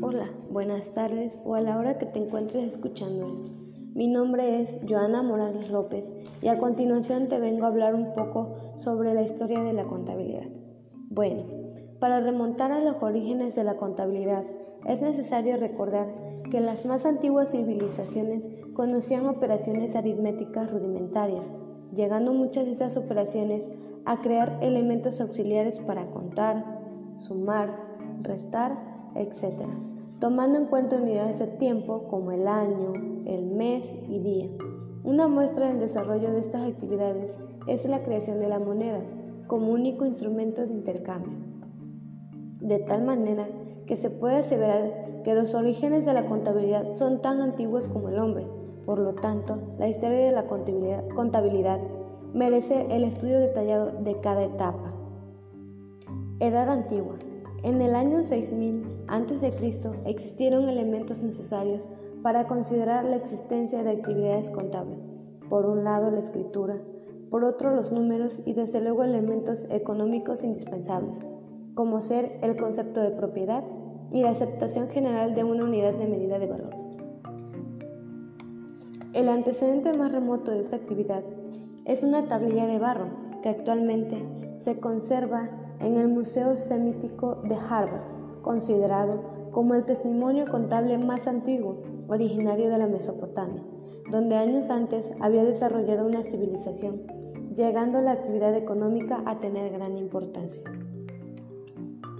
Hola, buenas tardes o a la hora que te encuentres escuchando esto. Mi nombre es Joana Morales López y a continuación te vengo a hablar un poco sobre la historia de la contabilidad. Bueno, para remontar a los orígenes de la contabilidad es necesario recordar que las más antiguas civilizaciones conocían operaciones aritméticas rudimentarias, llegando muchas de esas operaciones a crear elementos auxiliares para contar, sumar, restar etc., tomando en cuenta unidades de tiempo como el año, el mes y día. Una muestra del desarrollo de estas actividades es la creación de la moneda como único instrumento de intercambio. De tal manera que se puede aseverar que los orígenes de la contabilidad son tan antiguos como el hombre. Por lo tanto, la historia de la contabilidad, contabilidad merece el estudio detallado de cada etapa. Edad antigua. En el año 6000 a.C. existieron elementos necesarios para considerar la existencia de actividades contables. Por un lado la escritura, por otro los números y desde luego elementos económicos indispensables, como ser el concepto de propiedad y la aceptación general de una unidad de medida de valor. El antecedente más remoto de esta actividad es una tablilla de barro que actualmente se conserva en el Museo Semítico de Harvard, considerado como el testimonio contable más antiguo, originario de la Mesopotamia, donde años antes había desarrollado una civilización, llegando la actividad económica a tener gran importancia.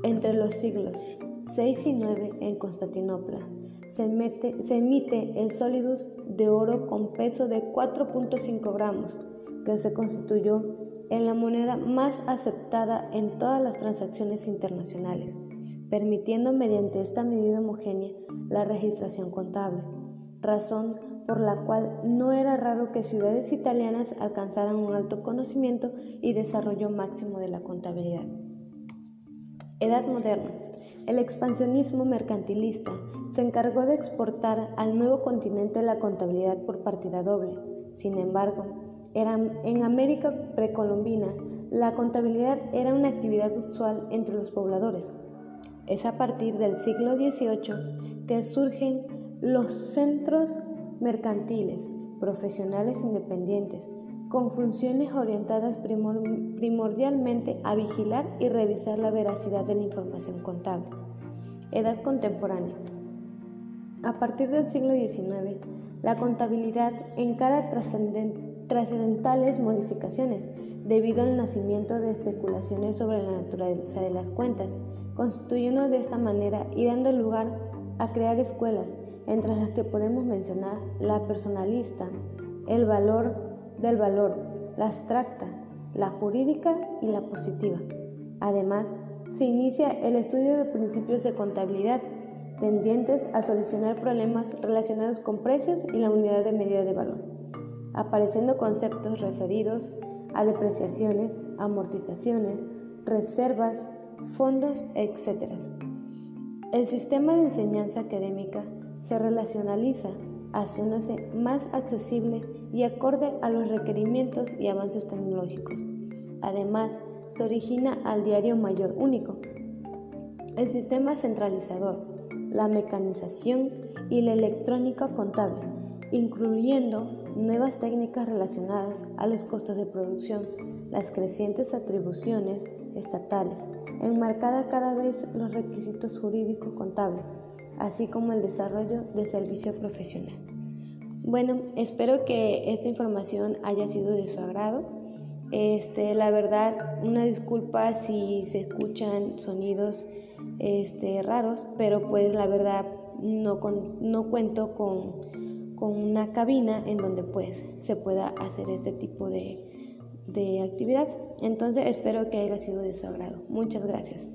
Entre los siglos 6 y 9 en Constantinopla se, emite el solidus de oro con peso de 4.5 gramos, que se constituyó en la moneda más aceptada en todas las transacciones internacionales, permitiendo mediante esta medida homogénea la registración contable, razón por la cual no era raro que ciudades italianas alcanzaran un alto conocimiento y desarrollo máximo de la contabilidad. Edad moderna. El expansionismo mercantilista se encargó de exportar al nuevo continente la contabilidad por partida doble. Sin embargo, en América precolombina, la contabilidad era una actividad usual entre los pobladores. Es a partir del siglo XVIII que surgen los centros mercantiles, profesionales independientes, con funciones orientadas primordialmente a vigilar y revisar la veracidad de la información contable. Edad contemporánea. A partir del siglo XIX, la contabilidad encara trascendente trascendentales modificaciones debido al nacimiento de especulaciones sobre la naturaleza de las cuentas, constituyendo de esta manera y dando lugar a crear escuelas, entre las que podemos mencionar la personalista, el valor del valor, la abstracta, la jurídica y la positiva. Además, se inicia el estudio de principios de contabilidad tendientes a solucionar problemas relacionados con precios y la unidad de medida de valor apareciendo conceptos referidos a depreciaciones, amortizaciones, reservas, fondos, etc. El sistema de enseñanza académica se relacionaliza, haciéndose más accesible y acorde a los requerimientos y avances tecnológicos. Además, se origina al diario mayor único, el sistema centralizador, la mecanización y la electrónica contable, incluyendo nuevas técnicas relacionadas a los costos de producción, las crecientes atribuciones estatales, enmarcada cada vez los requisitos jurídicos contables, así como el desarrollo de servicio profesional. Bueno, espero que esta información haya sido de su agrado. Este, la verdad, una disculpa si se escuchan sonidos este, raros, pero pues la verdad no, no cuento con con una cabina en donde pues se pueda hacer este tipo de, de actividad. Entonces espero que haya sido de su agrado. Muchas gracias.